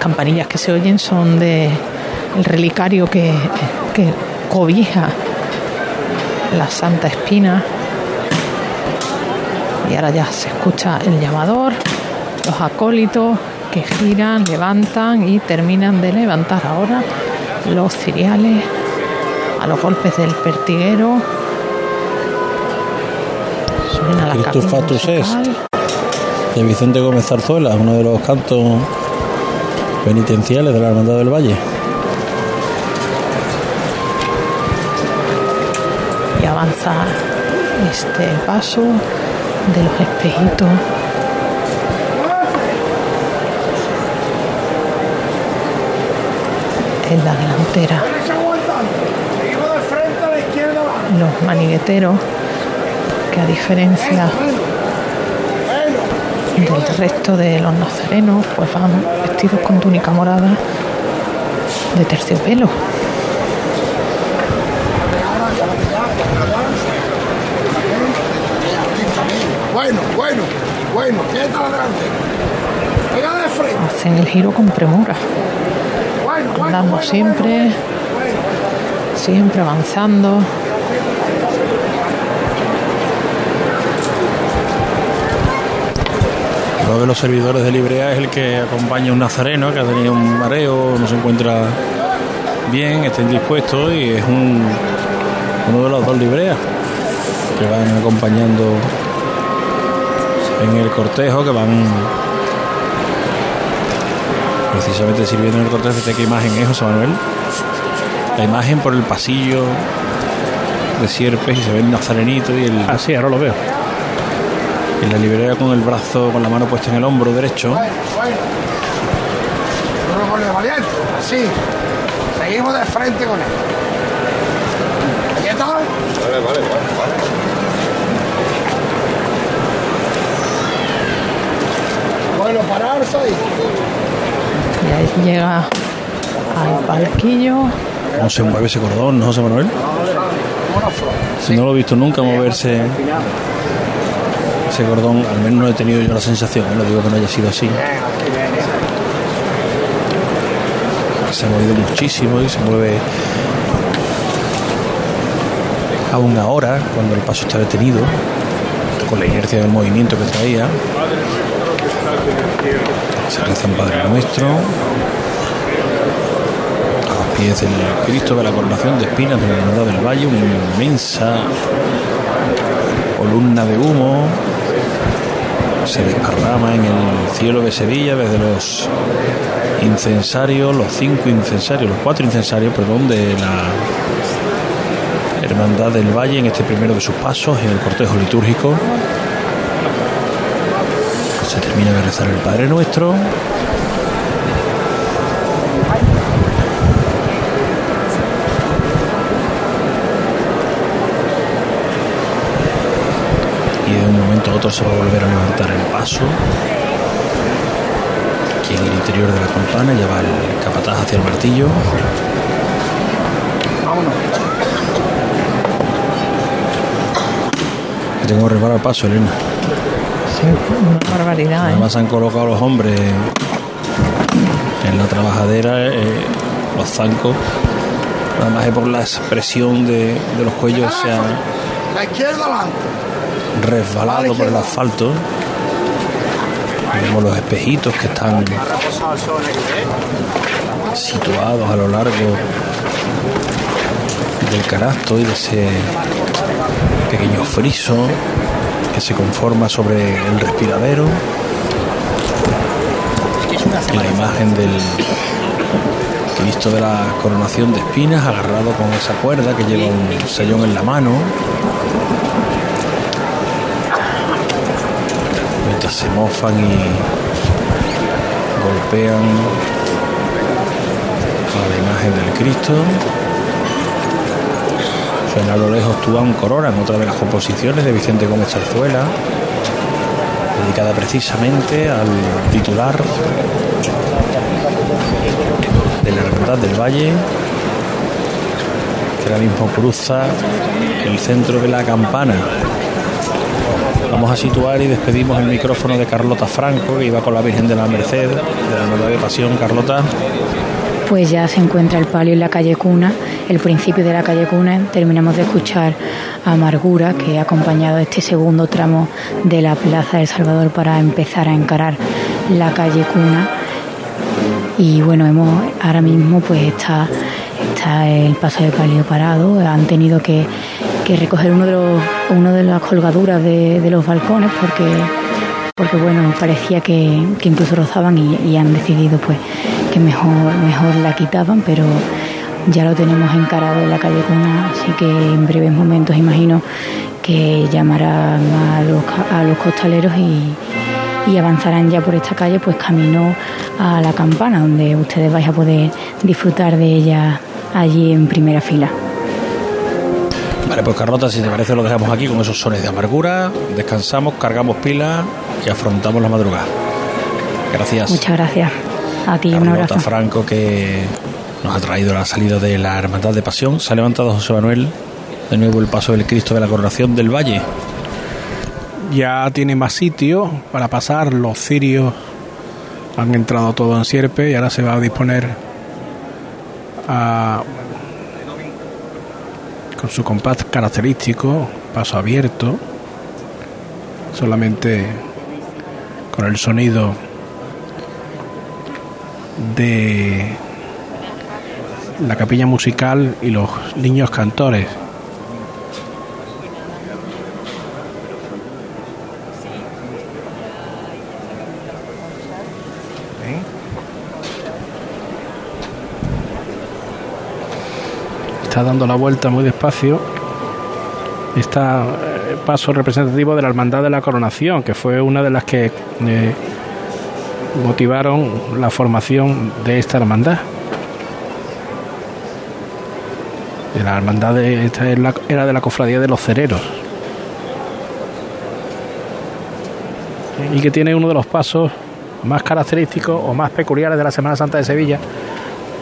Las campanillas que se oyen son de el relicario que, que cobija la Santa Espina. Y ahora ya se escucha el llamador, los acólitos que giran, levantan y terminan de levantar ahora los ciriales a los golpes del pertiguero. Suena la Christus. Est de Vicente Gómez Zarzuela, uno de los cantos penitenciales de la Hermandad del Valle. y avanza este paso de los espejitos. En la delantera, los manigueteros, que a diferencia del resto de los nazarenos, pues van vestidos con túnica morada de terciopelo. Bueno, bueno, bueno, ¿qué tal adelante? De frente. hacen el giro con premura, andando siempre, siempre avanzando. Uno de los servidores de Librea es el que acompaña a un nazareno que ha tenido un mareo, no se encuentra bien, está indispuesto y es un, uno de los dos Libreas que van acompañando en el cortejo, que van precisamente sirviendo en el cortejo. Fíjate qué imagen es, José Manuel. La imagen por el pasillo de Sierpes y se ve el nazarenito y el... Ah, sí, ahora lo veo. Y la librera con el brazo, con la mano puesta en el hombro derecho. Bueno, bueno. Valiente, así. Seguimos de frente con él. ¿Aquí está? Vale, vale, vale. Bueno, pararse ahí. Y ahí llega al palquillo. ¿Cómo se mueve ese cordón, no, José Manuel? Si no lo he visto nunca moverse ese cordón, al menos no he tenido yo la sensación, ¿eh? no digo que no haya sido así. Se ha movido muchísimo y se mueve aún ahora, cuando el paso está detenido, con la inercia del movimiento que traía. Se reza Padre Nuestro. A los pies del Cristo de la coronación de espinas de la Hermandad del Valle, una inmensa columna de humo se desparrama en el cielo de Sevilla desde los incensarios, los cinco incensarios, los cuatro incensarios, perdón, de la Hermandad del Valle en este primero de sus pasos en el cortejo litúrgico. Se termina de rezar el Padre Nuestro. Y de un momento a otro se va a volver a levantar el paso. Aquí en el interior de la campana ya va el capataz hacia el martillo. Que tengo que reparar el paso, Elena. Sí, una barbaridad, ¿eh? Además han colocado los hombres en la trabajadera, eh, los zancos. Además es por la expresión de, de los cuellos La izquierda adelante. Resbalado por el asfalto. Vemos los espejitos que están situados a lo largo del canasto y de ese pequeño friso que se conforma sobre el respiradero. La imagen del Cristo de la coronación de espinas agarrado con esa cuerda que lleva un sellón en la mano. Mientras se mofan y golpean a la imagen del Cristo. Suena a lo lejos Tuán Corona en otra de las composiciones de Vicente Gómez Zarzuela, dedicada precisamente al titular de la Hermandad del Valle, que ahora mismo cruza el centro de la campana. Vamos a situar y despedimos el micrófono de Carlota Franco, que iba con la Virgen de la Merced, de la Hermandad de Pasión. Carlota. Pues ya se encuentra el palio en la calle Cuna, el principio de la calle Cuna. Terminamos de escuchar a Amargura, que ha acompañado este segundo tramo de la Plaza del Salvador para empezar a encarar la calle Cuna. Y bueno, hemos ahora mismo pues está, está el paso de palio parado. Han tenido que, que recoger uno de los, uno de las colgaduras de, los balcones porque porque bueno, parecía que, incluso rozaban y, y, han decidido pues que mejor, mejor la quitaban, pero ya lo tenemos encarado en la calle Cuna, así que en breves momentos imagino que llamarán a los, costaleros y avanzarán ya por esta calle pues camino a la campana, donde ustedes vais a poder disfrutar de ella allí en primera fila. Vale, pues Carlota, si te parece lo dejamos aquí con esos sones de amargura, descansamos, cargamos pilas y afrontamos la madrugada. Gracias. Muchas gracias. A ti un Carlota abrazo. Franco que nos ha traído la salida de la Hermandad de Pasión. Se ha levantado José Manuel de nuevo el paso del Cristo de la Coronación del Valle. Ya tiene más sitio para pasar. Los cirios han entrado todo en sierpe y ahora se va a disponer a, con su compás característico, paso abierto, solamente con el sonido de la capilla musical y los niños cantores. Está dando la vuelta muy despacio. Está eh, paso representativo de la Hermandad de la Coronación, que fue una de las que eh, motivaron la formación de esta hermandad. La hermandad de, esta era de la cofradía de los cereros. Y que tiene uno de los pasos más característicos o más peculiares de la Semana Santa de Sevilla,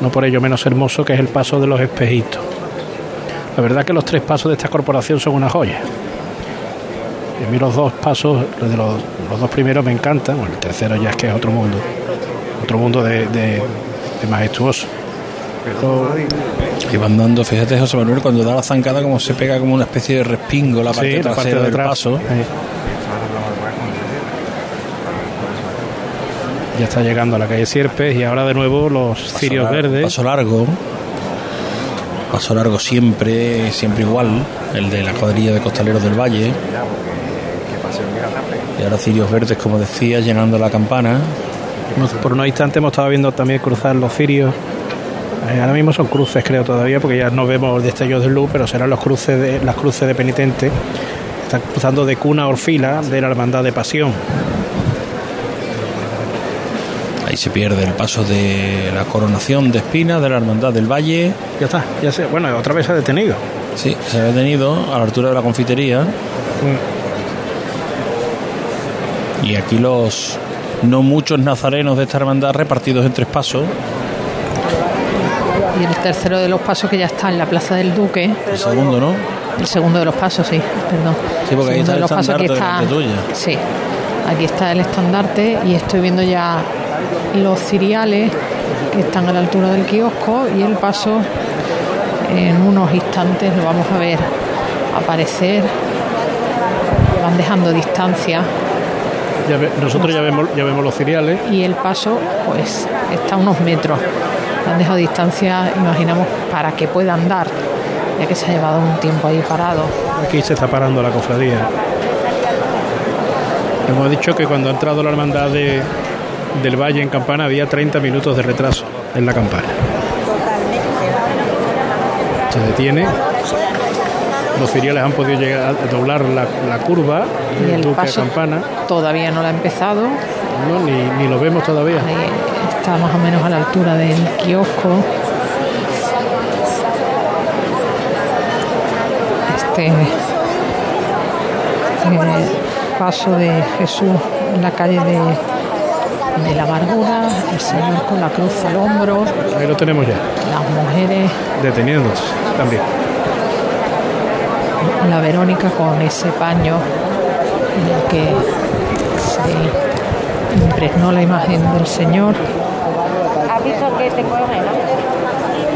no por ello menos hermoso, que es el paso de los espejitos. La verdad que los tres pasos de esta corporación son una joya. Y a mí los dos pasos, los, de los, los dos primeros me encantan, bueno, el tercero ya es que es otro mundo, otro mundo de, de- de majestuoso. Pero Y van dando, fíjate José Manuel, cuando da la zancada como se pega como una especie de respingo la parte Sí, la trasera parte de del atrás. paso. ya está llegando a la calle Sierpes y ahora de nuevo los cirios largo, verdes. Paso largo. Paso largo siempre, siempre igual. El de la cuadrilla de costaleros del Valle. Y ahora cirios verdes, como decía, llenando la campana. Por unos instantes hemos estado viendo también cruzar los cirios. Eh, ahora mismo son cruces, creo todavía, porque ya no vemos destellos de luz, pero serán los cruces de, las cruces de penitente. Están cruzando de cuna orfila de la hermandad de pasión. Se pierde el paso de la coronación de Espina de la Hermandad del Valle. Ya está, ya sé. Bueno, otra vez se ha detenido. Sí, se ha detenido a la altura de la confitería. Y aquí los no muchos nazarenos de esta hermandad repartidos en tres pasos. Y el tercero de los pasos que ya está en la Plaza del Duque. El segundo, ¿no? El segundo de los pasos, sí, perdón. Sí, porque ahí está de el los pasos, aquí está, tuya. Sí, aquí está el estandarte y estoy viendo ya los ciriales que están a la altura del kiosco y el paso en unos instantes lo vamos a ver aparecer. Van dejando distancia Ya ve- nosotros ya vemos, ya vemos los ciriales. y el paso pues está a unos metros. Han dejado distancia, imaginamos, para que pueda andar, ya que se ha llevado un tiempo ahí parado. Aquí se está parando la cofradía. Hemos dicho que cuando ha entrado la hermandad de- del Valle en Campana había 30 minutos de retraso en la campana. Se detiene. Los ciriales han podido llegar a doblar la, la curva Y el Duque a paso Campana. todavía no lo ha empezado. No, ni, ni lo vemos todavía. Está más o menos a la altura del kiosco. Este, este paso de Jesús en la calle de, de la amargura, el Señor con la cruz al hombro, Ahí lo tenemos ya, las mujeres, deteniéndose también. la Verónica con ese paño en el que se impregnó la imagen del Señor. ¿Has visto que te coge,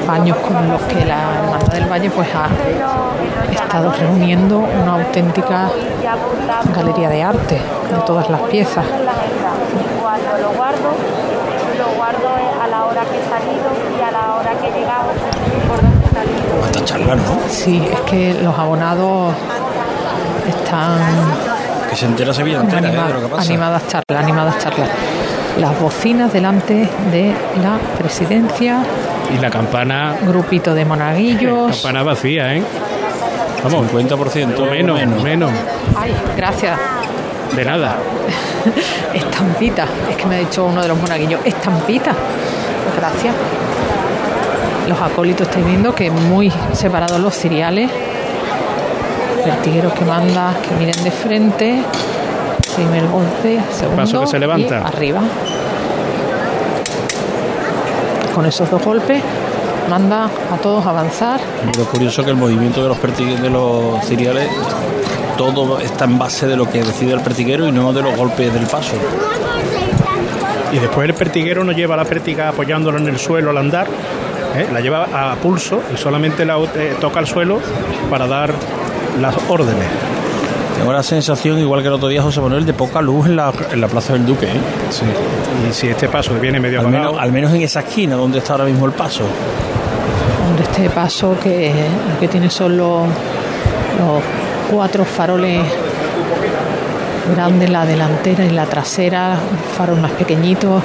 años con los que la Hermandad del Valle pues ha estado reuniendo una auténtica galería de arte de todas las piezas. Cuando lo guardo, lo guardo a la hora que he salido y a la hora que he llegado por donde he salido. Charla, ¿no? Sí, es que los abonados están Que se entera Sevilla entera ¿eh? de lo que pasa. animadas charlas, animadas charlas. Las bocinas delante de la presidencia, Y la campana, grupito de monaguillos. campana vacía, ¿eh? Vamos. 50% menos, menos. menos. Ay, gracias. De nada. Estampita, es que me ha dicho uno de los monaguillos, estampita. Gracias. Los acólitos estáis viendo que muy separados los ciriales. Vertigueros que manda, que miren de frente. Primer golpe, segundo. Paso que se levanta. y arriba. Con esos dos golpes manda a todos avanzar. Lo curioso es que el movimiento de los de los ciriales todo está en base de lo que decide el pertiguero y no de los golpes del paso. Y después el pertiguero no lleva la pértiga apoyándola en el suelo al andar, ¿eh? la lleva a pulso y solamente la eh, toca el suelo para dar las órdenes. Tengo la sensación, igual que el otro día José Manuel, de poca luz en la, en la Plaza del Duque. ¿eh? Sí. Y si este paso viene medio al menos, apagado, al menos en esa esquina donde está ahora mismo el paso. Este paso que que tiene son los, los cuatro faroles grandes, la delantera y la trasera, faros más pequeñitos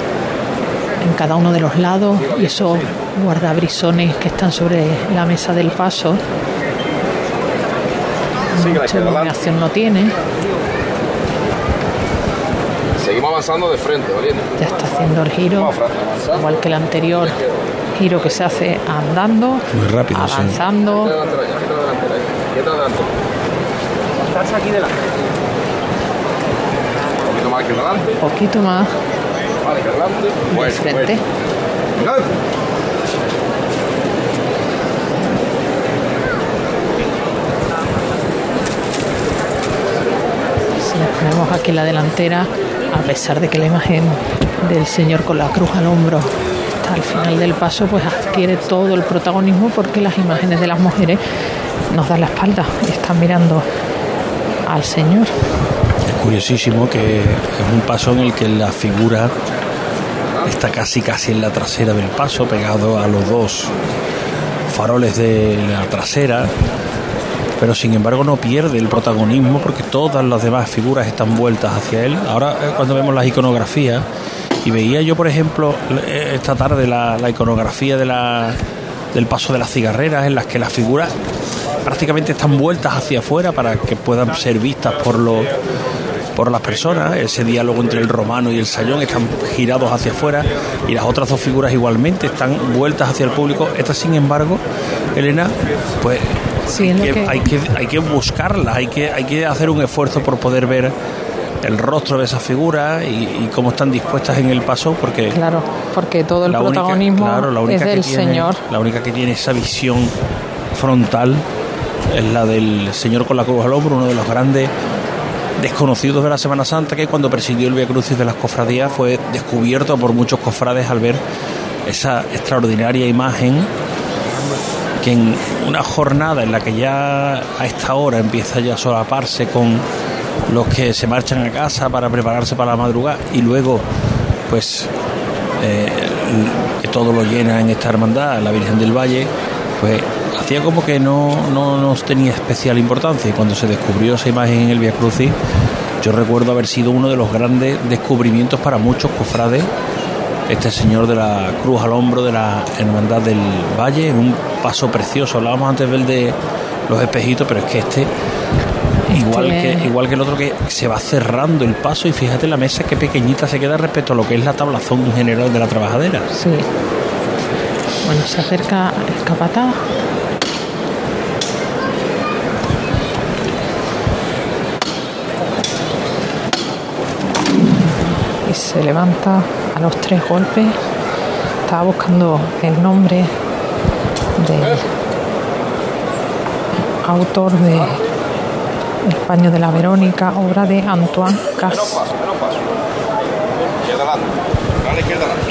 en cada uno de los lados y esos guardabrisones que están sobre la mesa del paso. Mucha iluminación no tiene, Seguimos avanzando de frente, ya está haciendo el giro, igual que el anterior giro que se hace andando, Muy rápido, sí. avanzando. Estás aquí delante. Un poquito más aquí adelante. poquito más Vale, que adelante. de Bueno, frente. bueno. Si nos ponemos aquí en la delantera, a pesar de que la imagen del Señor con la cruz al hombro está al final del paso, pues adquiere todo el protagonismo porque las imágenes de las mujeres nos dan la espalda y están mirando al Señor. Es curiosísimo que es un paso en el que la figura está casi casi en la trasera del paso, pegado a los dos faroles de la trasera, pero sin embargo no pierde el protagonismo porque todas las demás figuras están vueltas hacia él. Ahora eh, cuando vemos las iconografías, y veía yo por ejemplo eh, esta tarde la, la iconografía de la, del paso de las cigarreras en las que las figuras prácticamente están vueltas hacia afuera para que puedan ser vistas por los por las personas, ese diálogo entre el romano y el sayón están girados hacia afuera y las otras dos figuras igualmente están vueltas hacia el público. Esta, sin embargo, Elena, pues Sí, lo que- que- hay, que, hay que buscarlas, hay que, hay que hacer un esfuerzo por poder ver el rostro de esas figuras y, y cómo están dispuestas en el paso, porque Claro, porque todo el única- protagonismo claro, la es única que del tiene- Señor. La única que tiene esa visión frontal es la del Señor con la cruz al hombro, uno de los grandes desconocidos de la Semana Santa que cuando presidió el Via Crucis de las cofradías fue descubierto por muchos cofrades al ver esa extraordinaria imagen que en una jornada en la que ya a esta hora empieza ya a solaparse con los que se marchan a casa para prepararse para la madrugada y luego pues eh, que todo lo llena en esta hermandad, la Virgen del Valle, pues hacía como que no, no nos tenía especial importancia. Y cuando se descubrió esa imagen en el Via Crucis yo recuerdo haber sido uno de los grandes descubrimientos para muchos cofrades este señor de la cruz al hombro de la hermandad del Valle en un paso precioso. Hablábamos antes del de los espejitos pero es que este igual que igual que el otro que se va cerrando el paso y fíjate la mesa qué pequeñita se queda respecto a lo que es la tablazón general de la trabajadera Sí. Bueno, se acerca el capataz. Y se levanta a los tres golpes. Estaba buscando el nombre del autor de El paño de la Verónica, obra de Antoine Cass.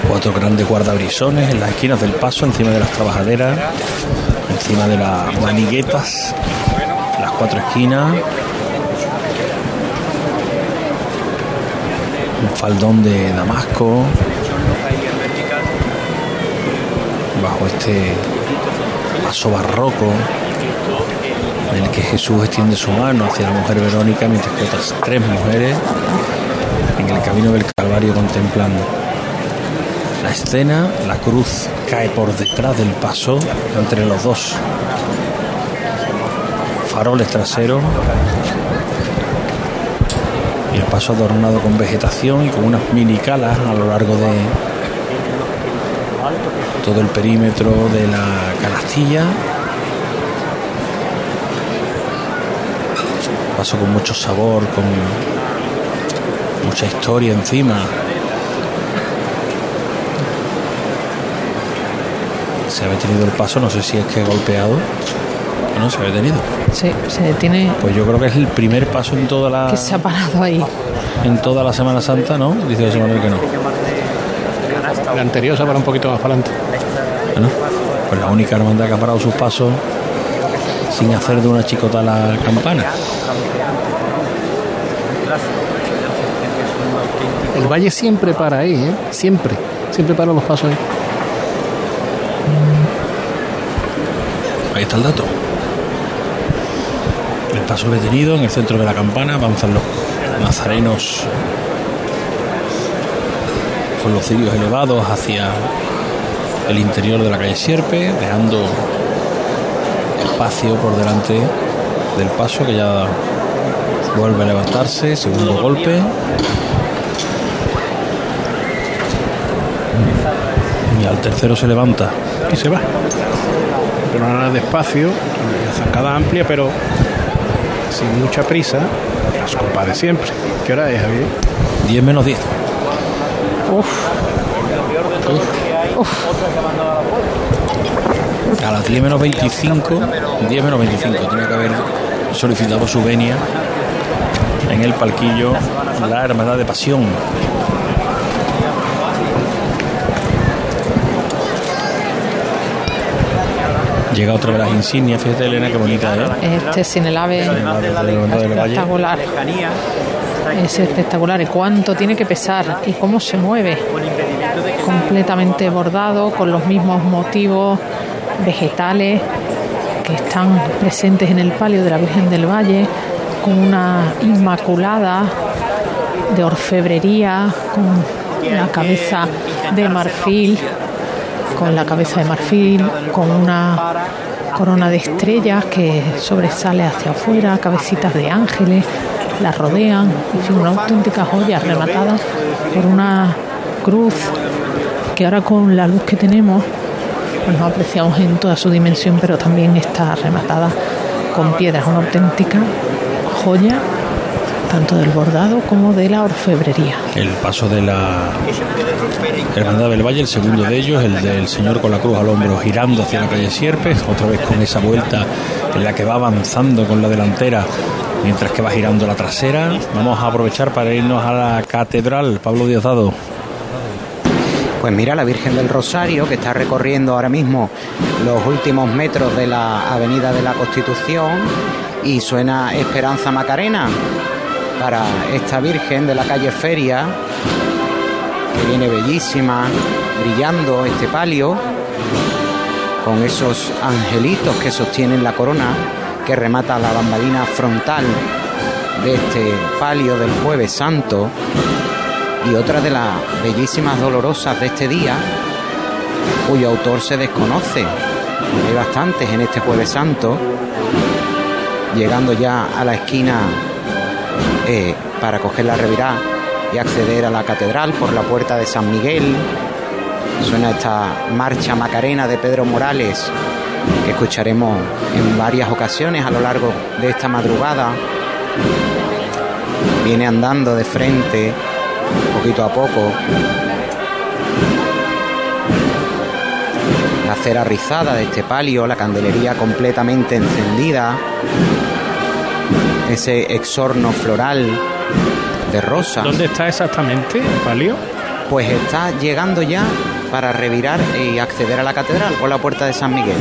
cuatro grandes guardabrisones en las esquinas del paso encima de las trabajaderas encima de las maniguetas las cuatro esquinas. Un faldón de damasco. Bajo este paso barroco en el que Jesús extiende su mano hacia la mujer Verónica mientras que otras tres mujeres en el camino del Calvario contemplando. La escena, la cruz cae por detrás del paso entre los dos. Faroles traseros y el paso adornado con vegetación y con unas mini calas a lo largo de todo el perímetro de la canastilla. Paso con mucho sabor, con mucha historia encima. Se ha detenido el paso, no sé si es que ha golpeado. No, se ha detenido. Sí, se detiene. Pues yo creo que es el primer paso en toda la. Que se ha parado ahí. En toda la Semana Santa, ¿no? Dice José Manuel que no. La anterior se para un poquito más para adelante. Bueno, pues la única hermandad que ha parado sus pasos sin hacer de una chicota la campana. El valle siempre para ahí, ¿eh? Siempre. Siempre para los pasos ahí. Ahí está el dato. El paso detenido en el centro de la campana, avanzan los nazarenos con los cirios elevados hacia el interior de la calle Sierpe, dejando espacio por delante del paso que ya vuelve a levantarse, segundo golpe. Y al tercero se levanta. Y se va. Pero nada despacio, zancada amplia, pero sin mucha prisa. Las copas de siempre. ¿Qué hora es, Javier? 10 menos 10. Uf. A las 10 menos 25, 10 menos 25, tenía que haber solicitado su venia en el palquillo la Hermandad de Pasión. Llega otra de las insignias, fíjate Elena, qué bonita ¿eh? Este sin el ave Sin el Valle. espectacular. Es espectacular. ¿Y cuánto tiene que pesar? ¿Y cómo se mueve? Completamente bordado, con los mismos motivos vegetales están presentes en el palio de la Virgen del Valle, con una inmaculada de orfebrería, con la cabeza de marfil, con la cabeza de marfil, con una corona de estrellas que sobresale hacia afuera, cabecitas de ángeles, la rodean, en fin, una auténtica joya rematada por una cruz que ahora con la luz que tenemos pues no apreciamos en toda su dimensión, pero también está rematada con piedras, una auténtica joya tanto del bordado como de la orfebrería. El paso de la Hermandad del Valle, el segundo de ellos, el del Señor con la cruz al hombro, girando hacia la calle Sierpes, otra vez con esa vuelta en la que va avanzando con la delantera, mientras que va girando la trasera. Vamos a aprovechar para irnos a la catedral, Pablo Diosdado. Pues mira, la Virgen del Rosario, que está recorriendo ahora mismo los últimos metros de la Avenida de la Constitución, y suena Esperanza Macarena para esta Virgen de la calle Feria, que viene bellísima, brillando este palio, con esos angelitos que sostienen la corona, que remata la bambalina frontal de este palio del Jueves Santo y otra de las bellísimas dolorosas de este día, cuyo autor se desconoce. Hay bastantes en este Jueves Santo, llegando ya a la esquina eh, para coger la revirá y acceder a la catedral por la puerta de San Miguel. Suena esta marcha macarena de Pedro Morales que escucharemos en varias ocasiones a lo largo de esta madrugada. Viene andando de frente, poquito a poco. La cera rizada de este palio, la candelería completamente encendida, ese exorno floral de rosa. ¿Dónde está exactamente el palio? Pues está llegando ya para revirar y acceder a la catedral por la puerta de San Miguel.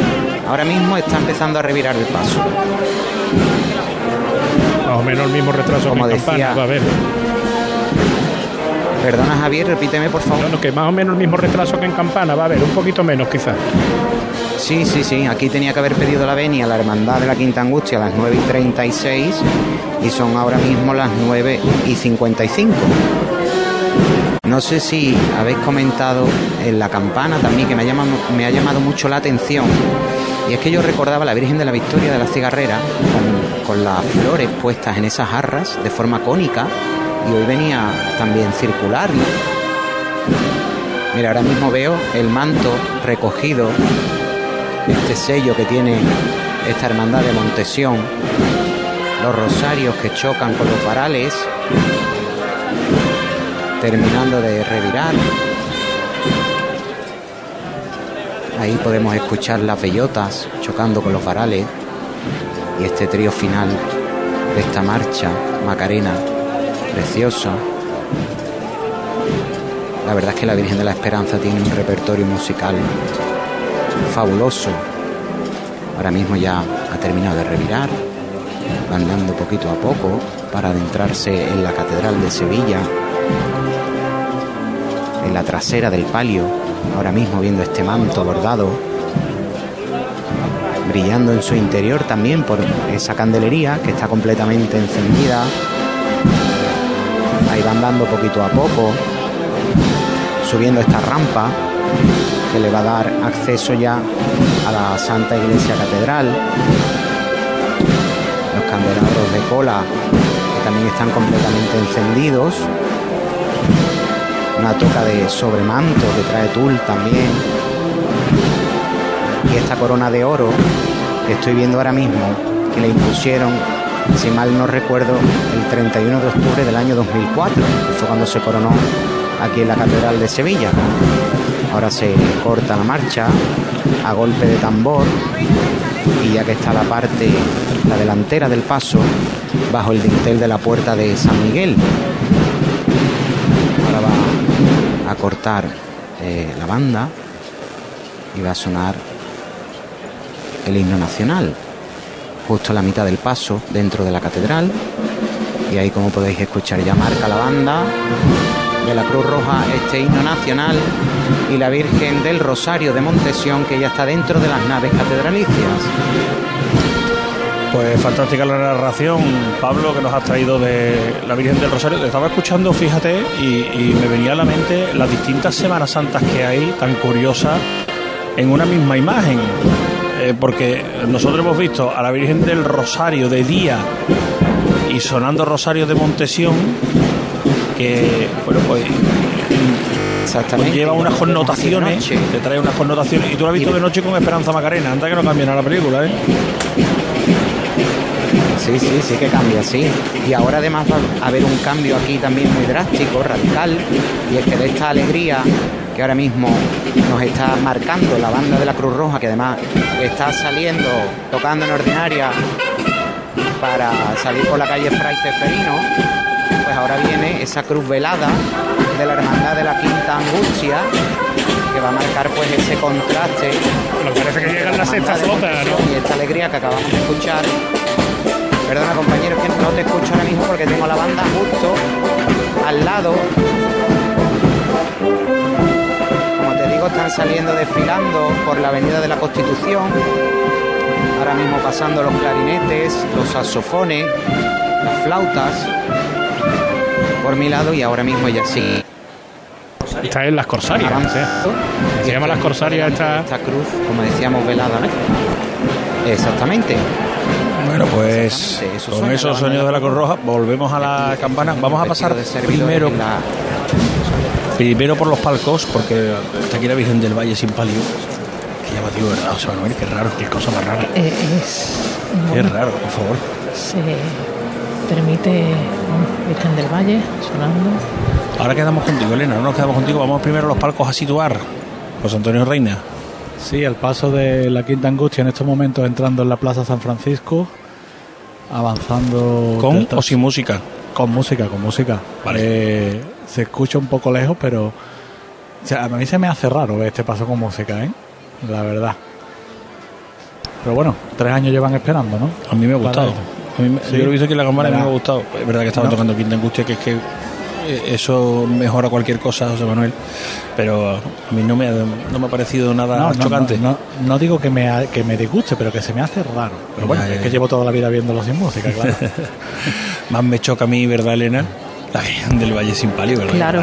Ahora mismo está empezando a revirar el paso. Más o menos el mismo retraso Como que decía- campana va a haber. Perdona Javier, repíteme por favor. Bueno, que más o menos el mismo retraso que en Campana, va a haber un poquito menos quizás. Sí, sí, sí. Aquí tenía que haber pedido la venia a la Hermandad de la Quinta Angustia a las 9 y 36 y son ahora mismo las 9 y 55. No sé si habéis comentado en la campana también que me ha llamado, me ha llamado mucho la atención. Y es que yo recordaba a la Virgen de la Victoria de la Cigarrera con, con las flores puestas en esas jarras de forma cónica y hoy venía también circular. Mira, ahora mismo veo el manto recogido, este sello que tiene esta hermandad de Montesión, los rosarios que chocan con los varales, terminando de revirar. Ahí podemos escuchar las bellotas chocando con los varales y este trío final de esta marcha, Macarena, preciosa. La verdad es que la Virgen de la Esperanza tiene un repertorio musical fabuloso. Ahora mismo ya ha terminado de revirar, andando poquito a poco para adentrarse en la Catedral de Sevilla, en la trasera del palio, ahora mismo viendo este manto bordado, brillando en su interior también por esa candelería que está completamente encendida. Ahí va andando poquito a poco, subiendo esta rampa que le va a dar acceso ya a la Santa Iglesia Catedral. Los candelabros de cola que también están completamente encendidos. Una toca de sobremanto que trae tul también. Y esta corona de oro que estoy viendo ahora mismo, que le impusieron, si mal no recuerdo, el 31 de octubre del año 2004, que fue cuando se coronó aquí en la Catedral de Sevilla. Ahora se corta la marcha a golpe de tambor y ya que está la parte, la delantera del paso, bajo el dintel de la puerta de San Miguel. Ahora va a cortar eh, la banda y va a sonar el himno nacional, justo a la mitad del paso dentro de la catedral. Y ahí como podéis escuchar ya marca la banda de la Cruz Roja este himno nacional y la Virgen del Rosario de Montesión que ya está dentro de las naves catedralicias. Pues fantástica la narración, Pablo, que nos has traído de la Virgen del Rosario. Te estaba escuchando, fíjate, y, y me venía a la mente las distintas Semanas Santas que hay, tan curiosas, en una misma imagen. Eh, porque nosotros hemos visto a la Virgen del Rosario de día y sonando Rosario de Montesión, que, bueno, pues lleva unas connotaciones, te trae unas connotaciones. Y tú lo has visto de noche con Esperanza Macarena, antes que no cambie nada la película, ¿eh? Sí, sí, sí que cambia, sí. Y ahora además va a haber un cambio aquí también muy drástico, radical, y es que de esta alegría que ahora mismo nos está marcando la banda de la Cruz Roja, que además está saliendo, tocando en ordinaria para salir por la calle Fray Ceferino, pues ahora viene esa cruz velada de la Hermandad de la Quinta Angustia, que va a marcar pues ese contraste. Bueno, parece que llega en la sexta flota, ¿no? Y esta alegría que acabamos de escuchar. Perdona compañero, que no te escucho ahora mismo porque tengo la banda justo al lado. Están saliendo desfilando por la Avenida de la Constitución. Ahora mismo pasando los clarinetes, los saxofones, las flautas por mi lado y ahora mismo ya sí. Está en las Corsarias. ¿eh? Se llama las Corsarias esta... esta cruz, como decíamos, velada, ¿no? Exactamente. Bueno, pues con esos sonidos de la Cruz Roja volvemos a la campana. Vamos a pasar primero, primero por los palcos, porque está aquí la Virgen del Valle sin palio. Qué llamativo, ¿verdad? O sea, Manuel, qué raro, qué cosa más rara. Eh, es, Qué bueno, raro, por favor. se permite bueno, Virgen del Valle sonando. Ahora quedamos contigo, Elena, no nos quedamos contigo. Vamos primero a los palcos a situar. José Antonio Reina. Sí, el paso de la Quinta Angustia en estos momentos entrando en la Plaza San Francisco, avanzando. ¿Con o sin música? Con música, con música. Vale. Eh, se escucha un poco lejos, pero. o sea, a mí se me hace raro ver este paso con música, ¿eh? La verdad. Pero bueno, tres años llevan esperando, ¿no? A mí me ha gustado. Para- A mí me- Sí. Yo lo he visto aquí en la cámara me ha gustado. Es verdad que estaba No. tocando Quinta Angustia, que es que eh, eso mejora cualquier cosa, José Manuel. Pero a mí no me ha, no me ha parecido nada No, chocante. No, digo que me, que me disguste, pero que se me hace raro. Pero bueno, Ya, ya, es que llevo toda la vida viéndolo sin música, claro. Más me choca a mí, ¿verdad, Elena? La Virgen del Valle sin palio, ¿verdad? Claro.